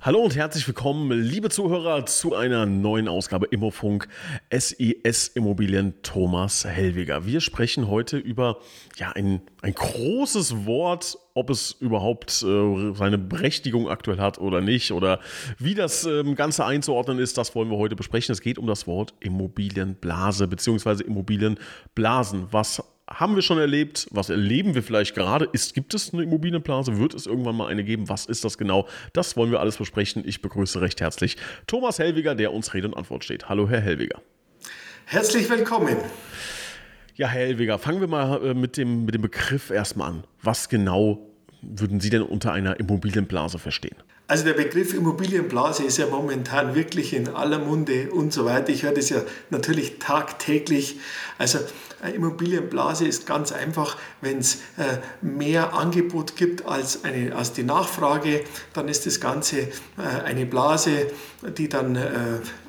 Hallo und herzlich willkommen, liebe Zuhörer, zu einer neuen Ausgabe Immofunk SIS Immobilien Thomas Hellweger. Wir sprechen heute über ja, ein, ein großes Wort, ob es überhaupt äh, seine Berechtigung aktuell hat oder nicht oder wie das äh, Ganze einzuordnen ist, das wollen wir heute besprechen. Es geht um das Wort Immobilienblase bzw. Immobilienblasen. Was haben wir schon erlebt? Was erleben wir vielleicht gerade? Ist, gibt es eine Immobilienblase? Wird es irgendwann mal eine geben? Was ist das genau? Das wollen wir alles besprechen. Ich begrüße recht herzlich Thomas Hellwiger, der uns Rede und Antwort steht. Hallo, Herr Hellwiger. Herzlich willkommen. Ja, Herr Hellwiger, fangen wir mal äh, mit dem, mit dem Begriff erstmal an. Was genau würden Sie denn unter einer Immobilienblase verstehen? Also der Begriff Immobilienblase ist ja momentan wirklich in aller Munde und so weiter. Ich höre das ja natürlich tagtäglich. Also Immobilienblase ist ganz einfach, wenn es äh, mehr Angebot gibt als, eine, als die Nachfrage, dann ist das Ganze äh, eine Blase, die dann äh,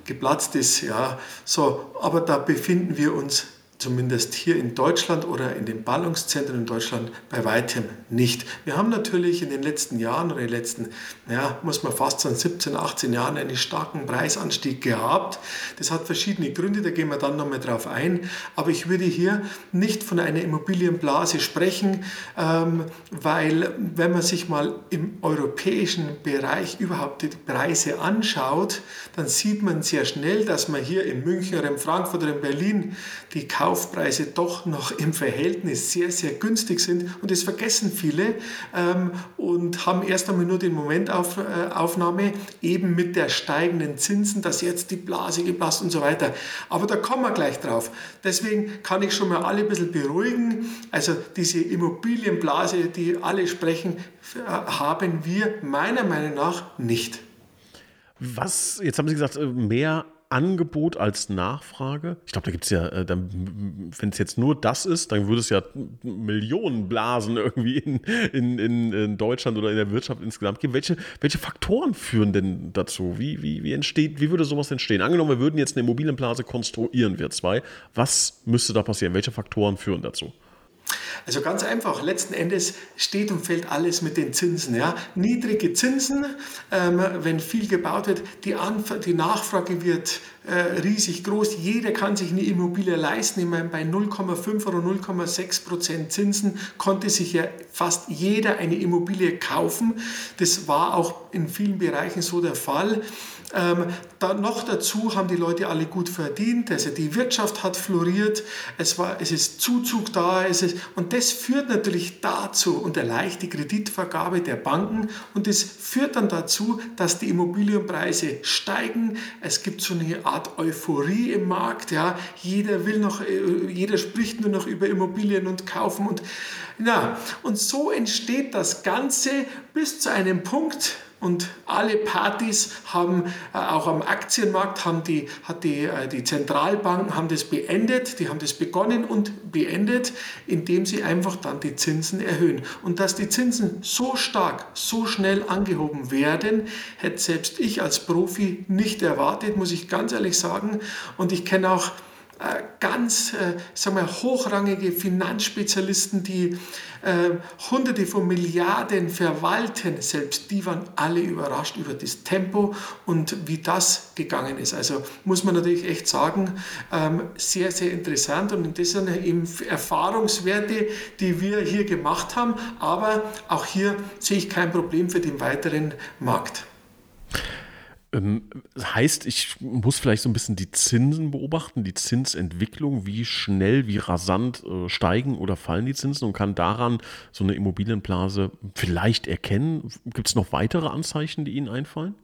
geplatzt ist. Ja, so, aber da befinden wir uns zumindest hier in Deutschland oder in den Ballungszentren in Deutschland bei weitem nicht. Wir haben natürlich in den letzten Jahren oder in den letzten, ja, muss man fast sagen, 17, 18 Jahren einen starken Preisanstieg gehabt. Das hat verschiedene Gründe, da gehen wir dann nochmal drauf ein. Aber ich würde hier nicht von einer Immobilienblase sprechen, ähm, weil wenn man sich mal im europäischen Bereich überhaupt die Preise anschaut, dann sieht man sehr schnell, dass man hier in München oder in Frankfurt oder in Berlin die Kauf Kaufpreise doch noch im Verhältnis sehr, sehr günstig sind. Und das vergessen viele ähm, und haben erst einmal nur den Momentaufnahme eben mit der steigenden Zinsen, dass jetzt die Blase gepasst und so weiter. Aber da kommen wir gleich drauf. Deswegen kann ich schon mal alle ein bisschen beruhigen. Also diese Immobilienblase, die alle sprechen, haben wir meiner Meinung nach nicht. Was, jetzt haben Sie gesagt, mehr Angebot als Nachfrage. Ich glaube, da gibt es ja, äh, wenn es jetzt nur das ist, dann würde es ja Millionen Blasen irgendwie in, in, in, in, Deutschland oder in der Wirtschaft insgesamt geben. Welche, welche Faktoren führen denn dazu? Wie, wie, wie entsteht, wie würde sowas entstehen? Angenommen, wir würden jetzt eine Immobilienblase konstruieren, wir zwei. Was müsste da passieren? Welche Faktoren führen dazu? Also ganz einfach, letzten Endes steht und fällt alles mit den Zinsen. Ja? Niedrige Zinsen, ähm, wenn viel gebaut wird, die, Anf die Nachfrage wird äh, riesig groß. Jeder kann sich eine Immobilie leisten. Ich meine, bei 0,5 oder 0,6 Prozent Zinsen konnte sich ja fast jeder eine Immobilie kaufen. Das war auch in vielen Bereichen so der Fall. Ähm, dann noch dazu haben die Leute alle gut verdient, also die Wirtschaft hat floriert, es, war, es ist Zuzug da, es ist, und das führt natürlich dazu und erleichtert die Kreditvergabe der Banken. Und das führt dann dazu, dass die Immobilienpreise steigen. Es gibt so eine Art Euphorie im Markt, ja, jeder will noch, äh, jeder spricht nur noch über Immobilien und kaufen und ja, und so entsteht das Ganze bis zu einem Punkt, und alle Partys haben äh, auch am Aktienmarkt haben die, hat die, äh, die Zentralbanken haben das beendet, die haben das begonnen und beendet, indem sie einfach dann die Zinsen erhöhen. Und dass die Zinsen so stark, so schnell angehoben werden, hätte selbst ich als Profi nicht erwartet, muss ich ganz ehrlich sagen. Und ich kenne auch ganz äh, sagen wir, hochrangige Finanzspezialisten, die äh, Hunderte von Milliarden verwalten, selbst die waren alle überrascht über das Tempo und wie das gegangen ist. Also muss man natürlich echt sagen, ähm, sehr, sehr interessant und das sind eben Erfahrungswerte, die wir hier gemacht haben, aber auch hier sehe ich kein Problem für den weiteren Markt. Ähm, heißt, ich muss vielleicht so ein bisschen die Zinsen beobachten, die Zinsentwicklung, wie schnell, wie rasant äh, steigen oder fallen die Zinsen und kann daran so eine Immobilienblase vielleicht erkennen. Gibt es noch weitere Anzeichen, die Ihnen einfallen?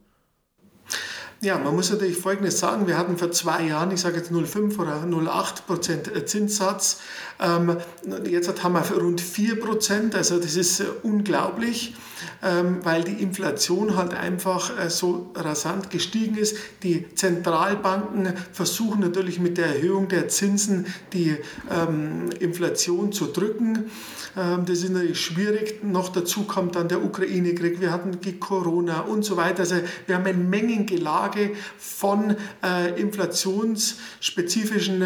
Ja, man muss natürlich Folgendes sagen. Wir hatten vor zwei Jahren, ich sage jetzt 0,5 oder 0,8 Prozent äh, Zinssatz. Ähm, jetzt haben wir rund 4 Prozent, also das ist äh, unglaublich. Ähm, weil die Inflation halt einfach äh, so rasant gestiegen ist. Die Zentralbanken versuchen natürlich mit der Erhöhung der Zinsen die ähm, Inflation zu drücken. Ähm, das ist natürlich schwierig. Noch dazu kommt dann der Ukraine-Krieg, wir hatten Corona und so weiter. Also wir haben ein Mengengelage von äh, inflationsspezifischen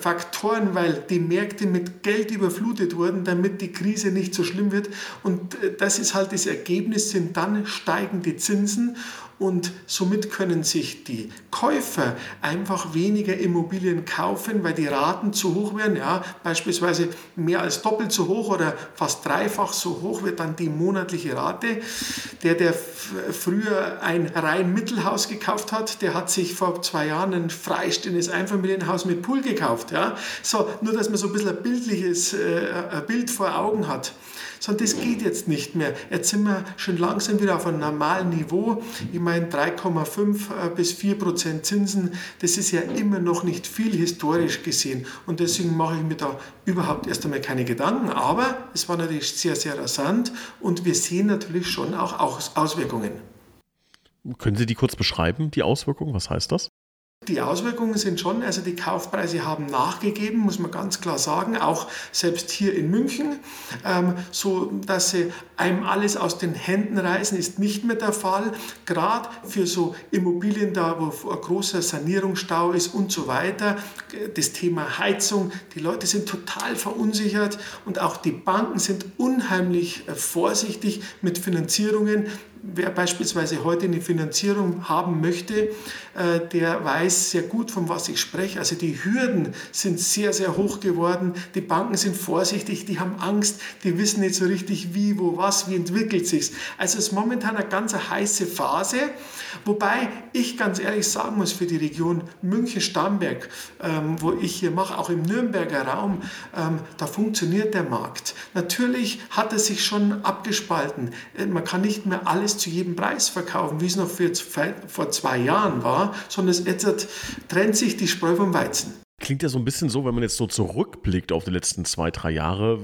Faktoren, weil die Märkte mit Geld überflutet wurden, damit die Krise nicht so schlimm wird. Und äh, das ist halt das Ergebnis, sind dann steigende Zinsen und somit können sich die Käufer einfach weniger Immobilien kaufen, weil die Raten zu hoch werden. Ja, beispielsweise mehr als doppelt so hoch oder fast dreifach so hoch wird dann die monatliche Rate. Der, der früher ein rein Mittelhaus gekauft hat, der hat sich vor zwei Jahren ein freistehendes Einfamilienhaus mit Pool gekauft. Ja, so nur dass man so ein bisschen ein bildliches äh, ein Bild vor Augen hat sondern das geht jetzt nicht mehr. Jetzt sind wir schon langsam wieder auf einem normalen Niveau. Ich meine 3,5 äh, bis 4 Prozent Zinsen, das ist ja immer noch nicht viel historisch gesehen und deswegen mache ich mir da überhaupt erst einmal keine Gedanken, aber es war natürlich sehr, sehr rasant und wir sehen natürlich schon auch Auswirkungen. Können Sie die kurz beschreiben, die Auswirkungen? Was heißt das? Die Auswirkungen sind schon, also die Kaufpreise haben nachgegeben, muss man ganz klar sagen, auch selbst hier in München, ähm, so dass sie einem alles aus den Händen reißen, ist nicht mehr der Fall. Gerade für so Immobilien da, wo ein großer Sanierungsstau ist und so weiter, das Thema Heizung, die Leute sind total verunsichert und auch die Banken sind unheimlich äh, vorsichtig mit Finanzierungen, wer beispielsweise heute eine Finanzierung haben möchte, äh, der weiß sehr gut, von was ich spreche. Also die Hürden sind sehr, sehr hoch geworden. Die Banken sind vorsichtig, die haben Angst, die wissen nicht so richtig, wie, wo, was, wie entwickelt sich. Also es ist momentan eine ganz heiße Phase, wobei ich ganz ehrlich sagen muss, für die Region München-Starnberg, ähm, wo ich hier mache, auch im Nürnberger Raum, ähm, da funktioniert der Markt. Natürlich hat er sich schon abgespalten. Äh, man kann nicht mehr alles zu jedem Preis verkaufen, wie es noch für, vor zwei Jahren war, sondern jetzt trennt sich die Spreu vom Weizen. Klingt ja so ein bisschen so, wenn man jetzt so zurückblickt auf die letzten zwei, drei Jahre,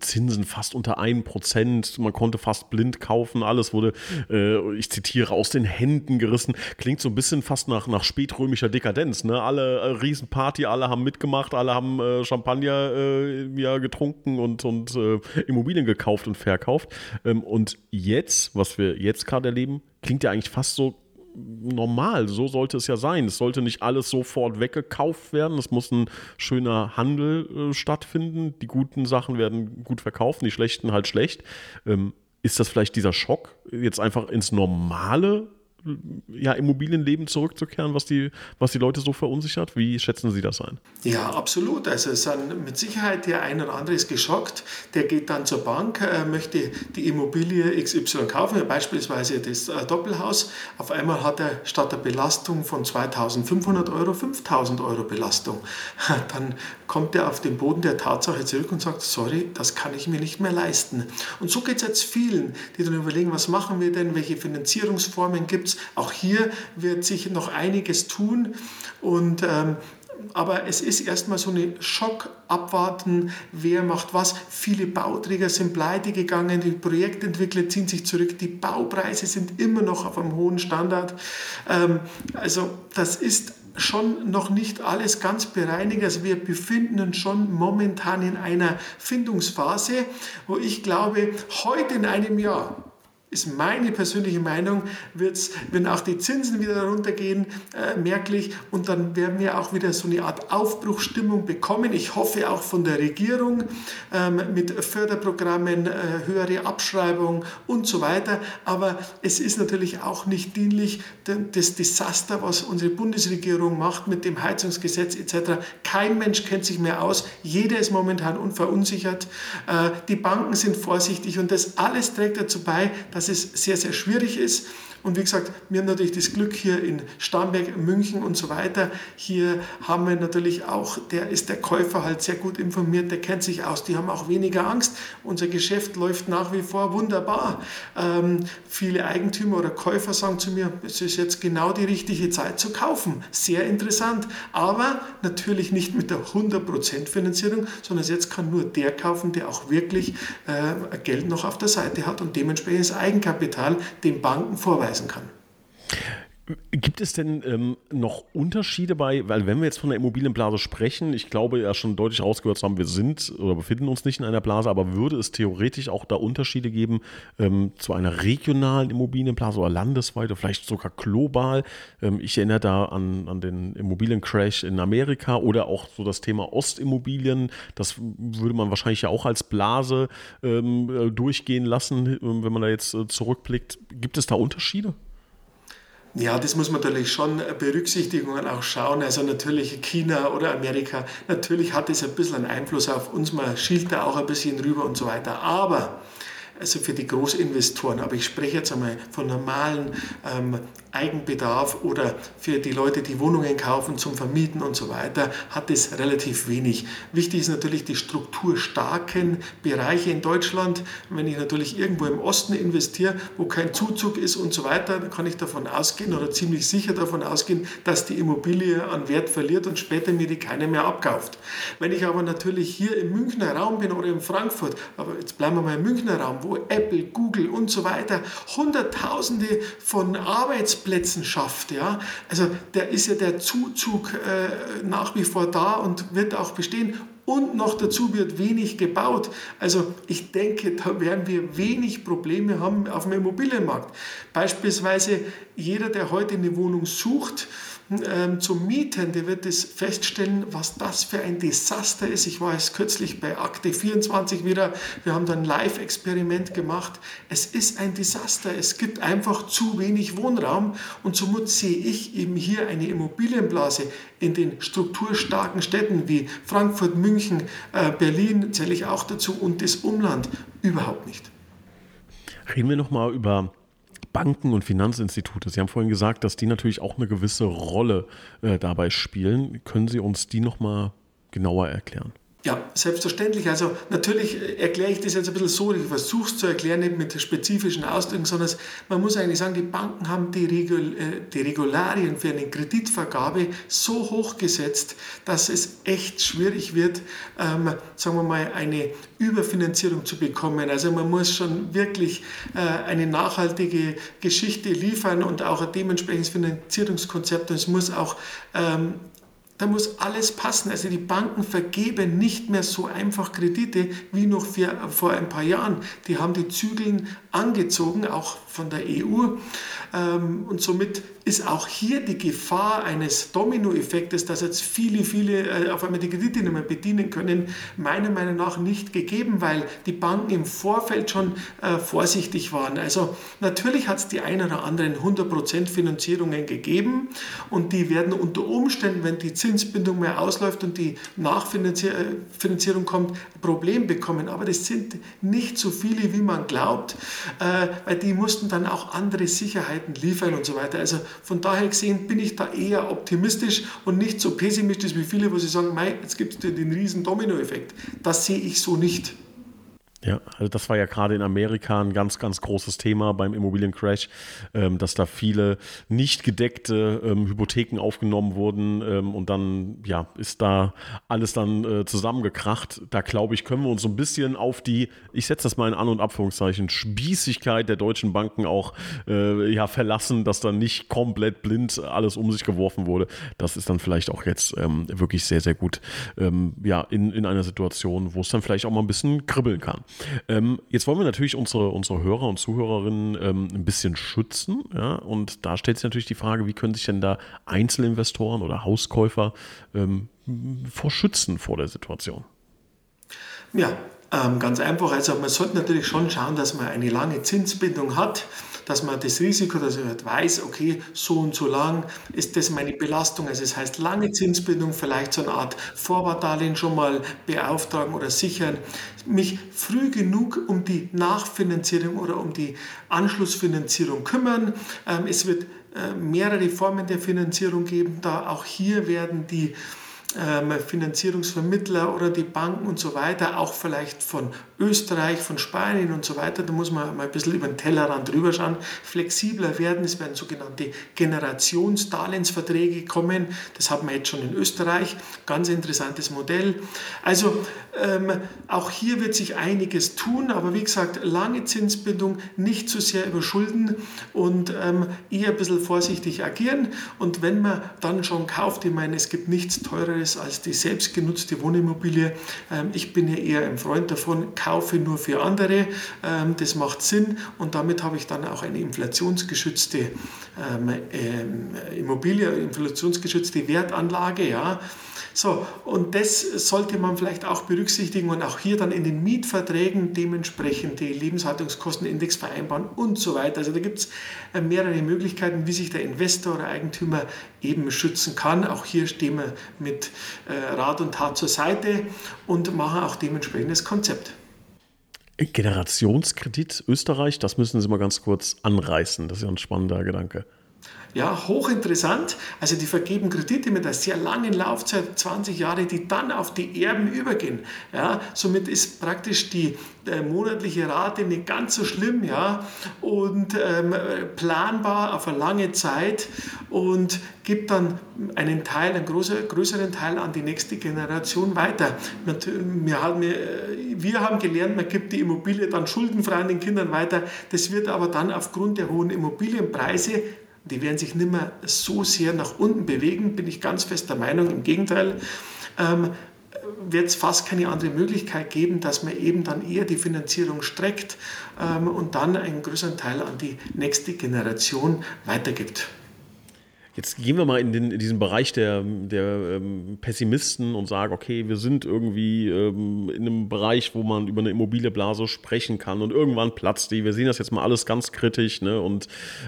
Zinsen fast unter 1%, man konnte fast blind kaufen, alles wurde, äh, ich zitiere, aus den Händen gerissen. Klingt so ein bisschen fast nach, nach spätrömischer Dekadenz. Ne? Alle äh, Riesenparty, alle haben mitgemacht, alle haben äh, Champagner äh, ja, getrunken und, und äh, Immobilien gekauft und verkauft. Ähm, und jetzt, was wir jetzt gerade erleben, klingt ja eigentlich fast so normal. So sollte es ja sein. Es sollte nicht alles sofort weggekauft werden. Es muss ein schöner Handel äh, stattfinden. Die guten Sachen werden gut verkauft, die schlechten halt schlecht. Ähm, ist das vielleicht dieser Schock, jetzt einfach ins Normale ja, Immobilienleben zurückzukehren, was die, was die Leute so verunsichert? Wie schätzen Sie das ein? Ja, absolut. Also es sind mit Sicherheit der ein oder andere ist geschockt. Der geht dann zur Bank, äh, möchte die Immobilie XY kaufen, beispielsweise das äh, Doppelhaus. Auf einmal hat er statt der Belastung von 2500 Euro 5000 Euro Belastung. Dann kommt er auf den Boden der Tatsache zurück und sagt, sorry, das kann ich mir nicht mehr leisten. Und so geht es jetzt vielen, die dann überlegen, was machen wir denn, welche Finanzierungsformen gibt es. Auch hier wird sich noch einiges tun und ähm, aber es ist erstmal so eine Schock abwarten, wer macht was. Viele Bauträger sind pleite gegangen, die Projektentwickler ziehen sich zurück, die Baupreise sind immer noch auf einem hohen Standard. Ähm, also das ist schon noch nicht alles ganz bereinigt. Also wir befinden uns schon momentan in einer Findungsphase, wo ich glaube, heute in einem Jahr ist meine persönliche Meinung, wird's, wenn auch die Zinsen wieder runtergehen, äh, merklich und dann werden wir auch wieder so eine Art Aufbruchstimmung bekommen. Ich hoffe auch von der Regierung ähm, mit Förderprogrammen, äh, höhere Abschreibung und so weiter. Aber es ist natürlich auch nicht dienlich, das Desaster, was unsere Bundesregierung macht mit dem Heizungsgesetz etc. Kein Mensch kennt sich mehr aus. Jeder ist momentan unverunsichert. Äh, die Banken sind vorsichtig und das alles trägt dazu bei, dass dass es sehr, sehr schwierig ist Und wie gesagt, wir haben natürlich das Glück hier in Starnberg, München und so weiter. Hier haben wir natürlich auch, der ist der Käufer halt sehr gut informiert, der kennt sich aus, die haben auch weniger Angst. Unser Geschäft läuft nach wie vor wunderbar. Ähm, viele Eigentümer oder Käufer sagen zu mir, es ist jetzt genau die richtige Zeit zu kaufen. Sehr interessant. Aber natürlich nicht mit der 100% Finanzierung, sondern jetzt kann nur der kaufen, der auch wirklich äh, Geld noch auf der Seite hat und dementsprechendes Eigenkapital den Banken vorweisen kann. Gibt es denn ähm, noch Unterschiede bei, weil wenn wir jetzt von der Immobilienblase sprechen, ich glaube ja schon deutlich rausgehört zu haben, wir sind oder befinden uns nicht in einer Blase, aber würde es theoretisch auch da Unterschiede geben ähm, zu einer regionalen Immobilienblase oder landesweit oder vielleicht sogar global? Ähm, ich erinnere da an, an den Immobiliencrash in Amerika oder auch so das Thema Ostimmobilien. Das würde man wahrscheinlich ja auch als Blase ähm, äh, durchgehen lassen, wenn man da jetzt äh, zurückblickt. Gibt es da Unterschiede? Ja, das muss man natürlich schon berücksichtigen und auch schauen. Also natürlich China oder Amerika, natürlich hat es ein bisschen einen Einfluss auf uns. Man schielt da auch ein bisschen rüber und so weiter. Aber also für die Großinvestoren, aber ich spreche jetzt einmal von normalen ähm, Eigenbedarf oder für die Leute, die Wohnungen kaufen zum Vermieten und so weiter, hat es relativ wenig. Wichtig ist natürlich die strukturstarken Bereiche in Deutschland. Wenn ich natürlich irgendwo im Osten investiere, wo kein Zuzug ist und so weiter, dann kann ich davon ausgehen oder ziemlich sicher davon ausgehen, dass die Immobilie an Wert verliert und später mir die keiner mehr abkauft. Wenn ich aber natürlich hier im Münchner Raum bin oder in Frankfurt, aber jetzt bleiben wir mal im Münchner Raum, wo Apple, Google und so weiter Hunderttausende von Arbeitsplätzen schafft. Ja? Also da ist ja der Zuzug äh, nach wie vor da und wird auch bestehen. Und noch dazu wird wenig gebaut. Also ich denke, da werden wir wenig Probleme haben auf dem Immobilienmarkt. Beispielsweise jeder, der heute eine Wohnung sucht, ähm, zum Mieten, der wird es feststellen, was das für ein Desaster ist. Ich war jetzt kürzlich bei Akte 24 wieder, wir haben da ein Live-Experiment gemacht. Es ist ein Desaster, es gibt einfach zu wenig Wohnraum und somit sehe ich eben hier eine Immobilienblase in den strukturstarken Städten wie Frankfurt, München, äh, Berlin zähle ich auch dazu und das Umland überhaupt nicht. Reden wir nochmal über Banken und Finanzinstitute. Sie haben vorhin gesagt, dass die natürlich auch eine gewisse Rolle äh, dabei spielen. Können Sie uns die nochmal genauer erklären? Ja, selbstverständlich. Also natürlich erkläre ich das jetzt ein bisschen so, ich versuche es zu erklären, nicht mit spezifischen Ausdrücken, sondern man muss eigentlich sagen, die Banken haben die, Regul äh, die Regularien für eine Kreditvergabe so hoch gesetzt, dass es echt schwierig wird, ähm, sagen wir mal, eine Überfinanzierung zu bekommen. Also man muss schon wirklich äh, eine nachhaltige Geschichte liefern und auch ein dementsprechendes Finanzierungskonzept. Und es muss auch ähm, da muss alles passen. Also die Banken vergeben nicht mehr so einfach Kredite wie noch vor ein paar Jahren. Die haben die Zügeln angezogen, auch von der EU. Ähm, und somit ist auch hier die Gefahr eines Dominoeffektes, dass jetzt viele, viele äh, auf einmal die Kredite nicht mehr bedienen können, meiner Meinung nach nicht gegeben, weil die Banken im Vorfeld schon äh, vorsichtig waren. Also natürlich hat es die ein oder anderen 100% Finanzierungen gegeben und die werden unter Umständen, wenn die Zinsbindung mehr ausläuft und die Nachfinanzierung kommt, ein Problem bekommen. Aber das sind nicht so viele, wie man glaubt, äh, weil die mussten dann auch andere Sicherheiten liefern und so weiter. Also von daher gesehen bin ich da eher optimistisch und nicht so pessimistisch wie viele, wo sie sagen, mei, jetzt gibt es den riesen Dominoeffekt. Das sehe ich so nicht. Ja, also das war ja gerade in Amerika ein ganz, ganz großes Thema beim Immobiliencrash, ähm, dass da viele nicht gedeckte ähm, Hypotheken aufgenommen wurden ähm, und dann ja ist da alles dann äh, zusammengekracht. Da glaube ich, können wir uns so ein bisschen auf die, ich setze das mal in An- und Abführungszeichen, Spießigkeit der deutschen Banken auch äh, ja verlassen, dass da nicht komplett blind alles um sich geworfen wurde. Das ist dann vielleicht auch jetzt ähm, wirklich sehr, sehr gut ähm, ja in, in einer Situation, wo es dann vielleicht auch mal ein bisschen kribbeln kann. Ähm, jetzt wollen wir natürlich unsere, unsere Hörer und Zuhörerinnen ähm, ein bisschen schützen. Ja? Und da stellt sich natürlich die Frage, wie können sich denn da Einzelinvestoren oder Hauskäufer ähm, vor schützen vor der Situation? Ja, Ähm, ganz einfach, also man sollte natürlich schon schauen, dass man eine lange Zinsbindung hat dass man das Risiko, dass man weiß, okay, so und so lang ist das meine Belastung. Also das heißt lange Zinsbindung, vielleicht so eine Art Vorwartdarlehen schon mal beauftragen oder sichern. Mich früh genug um die Nachfinanzierung oder um die Anschlussfinanzierung kümmern. Ähm, es wird äh, mehrere Formen der Finanzierung geben. Da auch hier werden die Finanzierungsvermittler oder die Banken und so weiter, auch vielleicht von Österreich, von Spanien und so weiter, da muss man mal ein bisschen über den Tellerrand drüber schauen, flexibler werden. Es werden sogenannte Generationsdarlehensverträge kommen. Das haben wir jetzt schon in Österreich. Ganz interessantes Modell. Also ähm, auch hier wird sich einiges tun, aber wie gesagt, lange Zinsbindung, nicht zu sehr überschulden und ähm, eher ein bisschen vorsichtig agieren. Und wenn man dann schon kauft, ich meine, es gibt nichts teurer anderes als die selbstgenutzte Wohnimmobilie. Ähm, ich bin ja eher ein Freund davon, kaufe nur für andere. Ähm, das macht Sinn und damit habe ich dann auch eine inflationsgeschützte ähm, Immobilie, inflationsgeschützte Wertanlage. So, und das sollte man vielleicht auch berücksichtigen und auch hier dann in den Mietverträgen dementsprechend die Lebenshaltungskostenindex vereinbaren und so weiter. Also da gibt es äh, mehrere Möglichkeiten, wie sich der Investor oder Eigentümer eben schützen kann. Auch hier stehen wir mit äh, Rat und Tat zur Seite und machen auch dementsprechend das Konzept. Generationskredit Österreich, das müssen Sie mal ganz kurz anreißen. Das ist ja ein spannender Gedanke. Ja, hochinteressant. Also die vergeben Kredite mit einer sehr langen Laufzeit, 20 Jahre, die dann auf die Erben übergehen. Ja, somit ist praktisch die äh, monatliche Rate nicht ganz so schlimm ja, und ähm, planbar auf eine lange Zeit und gibt dann einen Teil, einen großer, größeren Teil an die nächste Generation weiter. Wir haben, äh, wir haben gelernt, man gibt die Immobilie dann schuldenfrei an den Kindern weiter. Das wird aber dann aufgrund der hohen Immobilienpreise die werden sich nicht mehr so sehr nach unten bewegen, bin ich ganz fest der Meinung. Im Gegenteil, ähm, wird es fast keine andere Möglichkeit geben, dass man eben dann eher die Finanzierung streckt ähm, und dann einen größeren Teil an die nächste Generation weitergibt. Jetzt gehen wir mal in, den, in diesen Bereich der, der ähm, Pessimisten und sagen, okay, wir sind irgendwie ähm, in einem Bereich, wo man über eine Immobilieblase sprechen kann und irgendwann platzt die. Wir sehen das jetzt mal alles ganz kritisch ne, und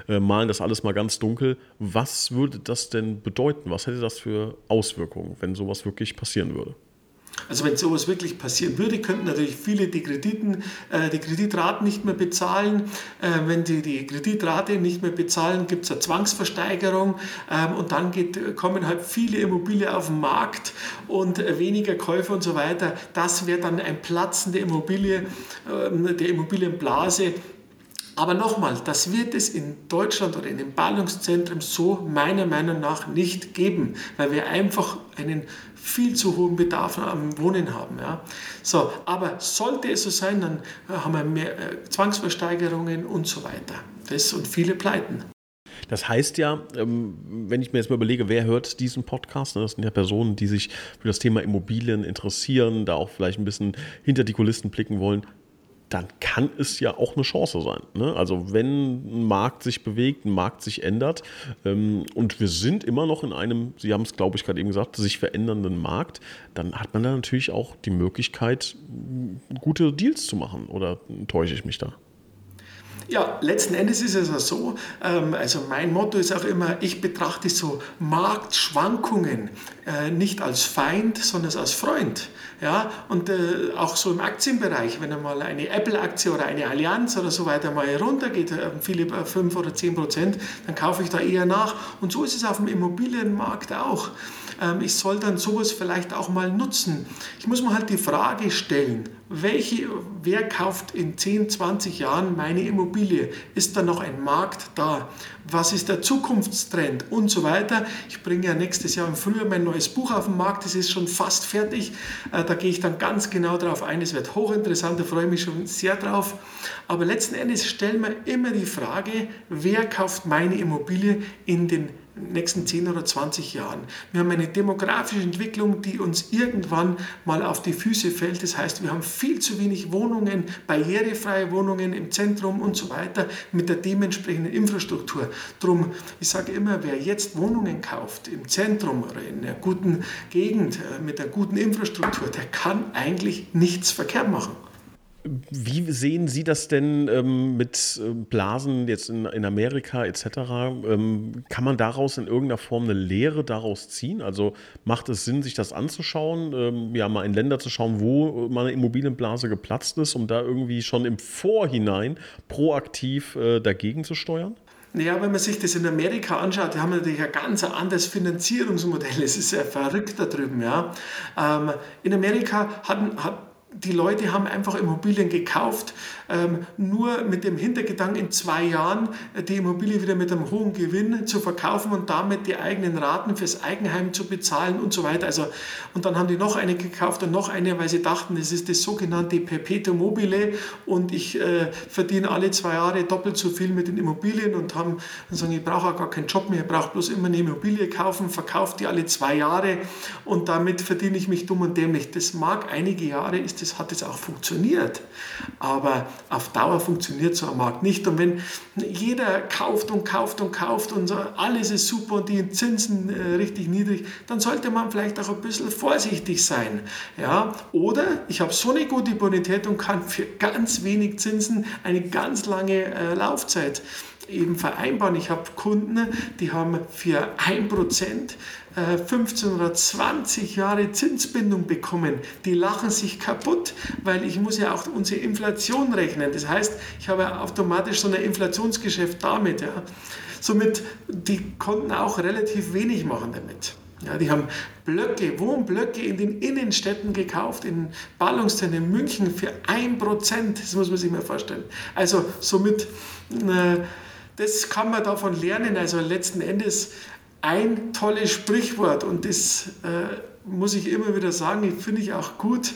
äh, malen das alles mal ganz dunkel. Was würde das denn bedeuten? Was hätte das für Auswirkungen, wenn sowas wirklich passieren würde? Also wenn sowas wirklich passieren würde, könnten natürlich viele die, Krediten, äh, die Kreditraten nicht mehr bezahlen. Äh, wenn sie die Kreditrate nicht mehr bezahlen, gibt es eine Zwangsversteigerung ähm, und dann geht, kommen halt viele Immobilien auf den Markt und äh, weniger Käufer und so weiter. Das wäre dann ein Platzen der Immobilie, ähm, der Immobilienblase aber nochmal, das wird es in Deutschland oder in den Ballungszentren so meiner Meinung nach nicht geben, weil wir einfach einen viel zu hohen Bedarf am Wohnen haben. Ja. So, aber sollte es so sein, dann haben wir mehr äh, Zwangsversteigerungen und so weiter. Das und viele Pleiten. Das heißt ja, ähm, wenn ich mir jetzt mal überlege, wer hört diesen Podcast, ne, das sind ja Personen, die sich für das Thema Immobilien interessieren, da auch vielleicht ein bisschen hinter die Kulissen blicken wollen dann kann es ja auch eine Chance sein. Ne? Also wenn ein Markt sich bewegt, ein Markt sich ändert ähm, und wir sind immer noch in einem, Sie haben es, glaube ich, gerade eben gesagt, sich verändernden Markt, dann hat man da natürlich auch die Möglichkeit, gute Deals zu machen. Oder täusche ich mich da? Ja, letzten Endes ist es so, ähm, also mein Motto ist auch immer, ich betrachte so Marktschwankungen äh, nicht als Feind, sondern als Freund. Ja, und äh, auch so im Aktienbereich, wenn einmal eine Apple-Aktie oder eine Allianz oder so weiter mal runtergeht, äh, viele 5 oder 10 Prozent, dann kaufe ich da eher nach. Und so ist es auf dem Immobilienmarkt auch. Ähm, ich soll dann sowas vielleicht auch mal nutzen. Ich muss mir halt die Frage stellen, welche, wer kauft in 10, 20 Jahren meine Immobilie? Ist da noch ein Markt da? Was ist der Zukunftstrend und so weiter? Ich bringe ja nächstes Jahr im Frühjahr mein neues Buch auf den Markt, das ist schon fast fertig. Äh, da gehe ich dann ganz genau darauf ein. Es wird hochinteressant, da freue ich mich schon sehr drauf. Aber letzten Endes stellen wir immer die Frage, wer kauft meine Immobilie in den nächsten 10 oder 20 Jahren. Wir haben eine demografische Entwicklung, die uns irgendwann mal auf die Füße fällt. Das heißt, wir haben viel zu wenig Wohnungen, barrierefreie Wohnungen im Zentrum und so weiter mit der dementsprechenden Infrastruktur. Drum, ich sage immer, wer jetzt Wohnungen kauft im Zentrum oder in einer guten Gegend äh, mit einer guten Infrastruktur, der kann eigentlich nichts verkehrt machen. Wie sehen Sie das denn ähm, mit äh, Blasen jetzt in, in Amerika etc.? Ähm, kann man daraus in irgendeiner Form eine Lehre daraus ziehen? Also macht es Sinn, sich das anzuschauen, ähm, ja mal in Länder zu schauen, wo mal eine Immobilienblase geplatzt ist, um da irgendwie schon im Vorhinein proaktiv äh, dagegen zu steuern? Naja, wenn man sich das in Amerika anschaut, die haben natürlich ein ganz anderes Finanzierungsmodell. Es ist ja verrückt da drüben. Ja. Ähm, in Amerika hatten, hat, die Leute haben einfach Immobilien gekauft, nur mit dem Hintergedanken, in zwei Jahren äh, die Immobilie wieder mit einem hohen Gewinn zu verkaufen und damit die eigenen Raten fürs Eigenheim zu bezahlen und so weiter. Also, und dann haben die noch eine gekauft und noch eine, weil sie dachten, das ist das sogenannte Perpetuum mobile und ich äh, verdiene alle zwei Jahre doppelt so viel mit den Immobilien und haben und sagen, ich brauche auch gar keinen Job mehr, ich brauche bloß immer eine Immobilie kaufen, verkaufe die alle zwei Jahre und damit verdiene ich mich dumm und dämlich. Das mag einige Jahre, ist das, hat es auch funktioniert. Aber auf Dauer funktioniert so ein Markt nicht. Und wenn jeder kauft und kauft und kauft und alles ist super und die Zinsen äh, richtig niedrig, dann sollte man vielleicht auch ein bisschen vorsichtig sein. Ja? Oder ich habe so eine gute Bonität und kann für ganz wenig Zinsen eine ganz lange äh, Laufzeit eben vereinbaren. Ich habe Kunden, die haben für 1% 15 äh, oder 20 Jahre Zinsbindung bekommen. Die lachen sich kaputt, weil ich muss ja auch unsere Inflation rechnen. Das heißt, ich habe automatisch so ein Inflationsgeschäft damit. Ja. Somit, die konnten auch relativ wenig machen damit. Ja, die haben Blöcke, Wohnblöcke in den Innenstädten gekauft, in Ballungszentren in München für 1%. Das muss man sich mal vorstellen. Also somit, äh, das kann man davon lernen. Also letzten Endes ein tolles Sprichwort und das äh, muss ich immer wieder sagen, finde ich auch gut.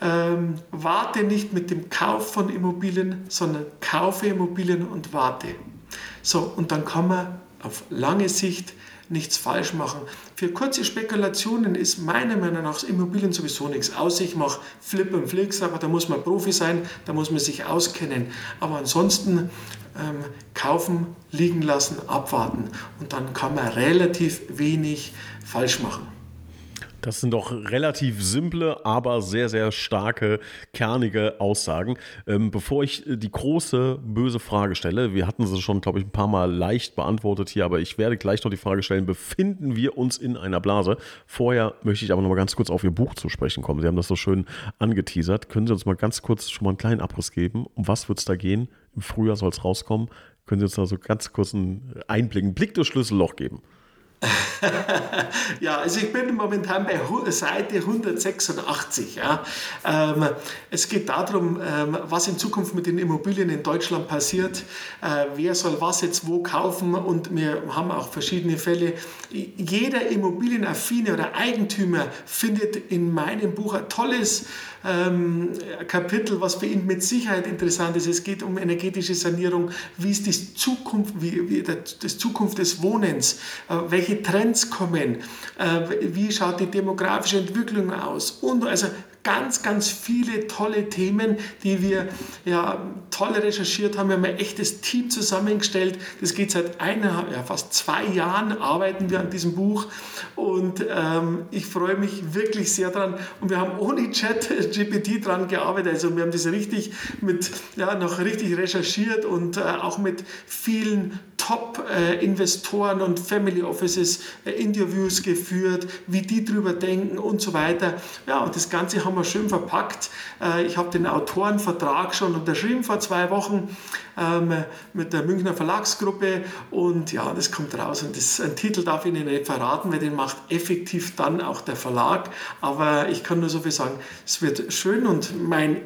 Ähm, warte nicht mit dem Kauf von Immobilien, sondern kaufe Immobilien und warte. So, und dann kann man auf lange Sicht nichts falsch machen. Für kurze Spekulationen ist meiner Meinung nach Immobilien sowieso nichts. Außer ich mache Flip und Flicks, aber da muss man Profi sein, da muss man sich auskennen. Aber ansonsten ähm, kaufen, liegen lassen, abwarten. Und dann kann man relativ wenig falsch machen. Das sind doch relativ simple, aber sehr, sehr starke, kernige Aussagen. Ähm, bevor ich äh, die große, böse Frage stelle, wir hatten sie schon, glaube ich, ein paar Mal leicht beantwortet hier, aber ich werde gleich noch die Frage stellen, befinden wir uns in einer Blase? Vorher möchte ich aber noch mal ganz kurz auf Ihr Buch zu sprechen kommen. Sie haben das so schön angeteasert. Können Sie uns mal ganz kurz schon mal einen kleinen Abriss geben? Um was wird es da gehen? Im Frühjahr soll es rauskommen. Können Sie uns da so ganz kurz einen Einblick, einen Blick durchs Schlüsselloch geben? ja, also ich bin momentan bei Seite 186. Ja. Ähm, es geht darum, ähm, was in Zukunft mit den Immobilien in Deutschland passiert. Äh, wer soll was jetzt wo kaufen und wir haben auch verschiedene Fälle. Jeder Immobilienaffine oder Eigentümer findet in meinem Buch ein tolles ähm, Kapitel, was für ihn mit Sicherheit interessant ist. Es geht um energetische Sanierung. Wie ist die Zukunft, wie, wie das Zukunft des Wohnens? Äh, welche Trends kommen? Äh, wie schaut die demografische Entwicklung aus? Und also ganz, ganz viele tolle Themen, die wir ja toll recherchiert haben. Wir haben ein echtes Team zusammengestellt. Das geht seit einer, ja, fast zwei Jahren, arbeiten wir an diesem Buch und ähm, ich freue mich wirklich sehr dran. Und wir haben ohne Chat GPT dran gearbeitet. Also wir haben das richtig mit, ja, noch richtig recherchiert und äh, auch mit vielen Top-Investoren und Family Offices äh, Interviews geführt, wie die drüber denken und so weiter. Ja, und das Ganze haben wir schön verpackt. Äh, ich habe den Autorenvertrag schon unterschrieben vor zwei Wochen ähm, mit der Münchner Verlagsgruppe und ja, das kommt raus. Und das, einen Titel darf ich Ihnen nicht verraten, weil den macht effektiv dann auch der Verlag. Aber ich kann nur so viel sagen, es wird schön und mein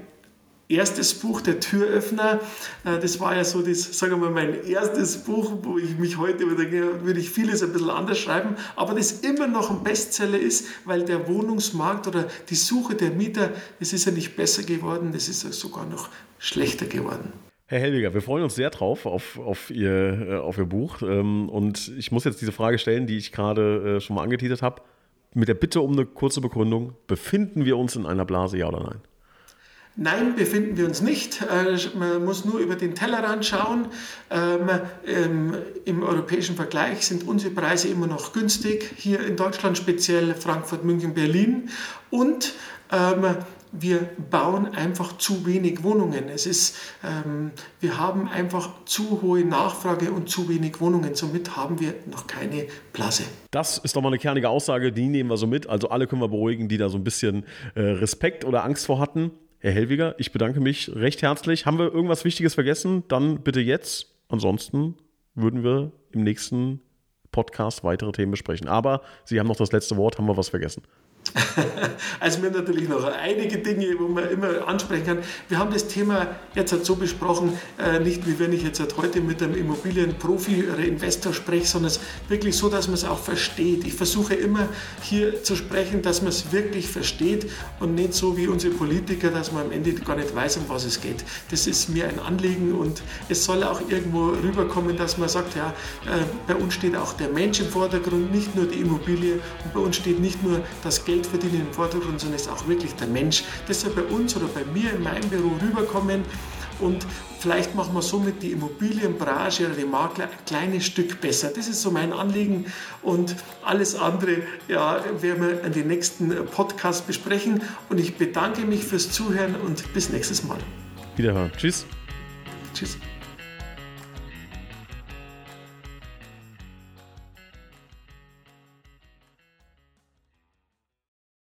erstes Buch, der Türöffner, äh, das war ja so das, sagen wir mal, mein erstes Buch, wo ich mich heute denke, würde ich vieles ein bisschen anders schreiben, aber das immer noch ein Bestseller ist, weil der Wohnungsmarkt oder die Suche der Mieter, es ist ja nicht besser geworden, es ist ja sogar noch schlechter geworden. Herr Helwiger, wir freuen uns sehr drauf auf, auf, Ihr, äh, auf Ihr Buch. Ähm, und ich muss jetzt diese Frage stellen, die ich gerade äh, schon mal angeteasert habe. Mit der Bitte um eine kurze Begründung. Befinden wir uns in einer Blase, ja oder nein? Nein, befinden wir uns nicht. Äh, man muss nur über den Tellerrand schauen. Ähm, Im europäischen Vergleich sind unsere Preise immer noch günstig. Hier in Deutschland speziell Frankfurt, München, Berlin. Und ähm, wir bauen einfach zu wenig Wohnungen. Es ist, ähm, wir haben einfach zu hohe Nachfrage und zu wenig Wohnungen. Somit haben wir noch keine Blase. Das ist doch mal eine kernige Aussage, die nehmen wir so mit. Also alle können wir beruhigen, die da so ein bisschen äh, Respekt oder Angst vor hatten. Herr Hellwiger, ich bedanke mich recht herzlich. Haben wir irgendwas Wichtiges vergessen? Dann bitte jetzt. Ansonsten würden wir im nächsten Podcast weitere Themen besprechen. Aber Sie haben noch das letzte Wort. Haben wir was vergessen? Also wir haben natürlich noch einige Dinge, wo man immer ansprechen kann. Wir haben das Thema jetzt halt so besprochen, äh, nicht wie wenn ich jetzt halt heute mit einem Immobilienprofi oder Investor spreche, sondern wirklich so, dass man es auch versteht. Ich versuche immer hier zu sprechen, dass man es wirklich versteht und nicht so wie unsere Politiker, dass man am Ende gar nicht weiß, um was es geht. Das ist mir ein Anliegen und es soll auch irgendwo rüberkommen, dass man sagt, ja, äh, bei uns steht auch der Mensch im Vordergrund, nicht nur die Immobilie und bei uns steht nicht nur das Geld verdienen im Vordergrund, sondern es ist auch wirklich der Mensch. Das soll bei uns oder bei mir in meinem Büro rüberkommen und vielleicht machen wir somit die Immobilienbranche oder die Makler ein kleines Stück besser. Das ist so mein Anliegen und alles andere ja, werden wir in den nächsten Podcast besprechen und ich bedanke mich fürs Zuhören und bis nächstes Mal. Wiederhören. Tschüss. Tschüss.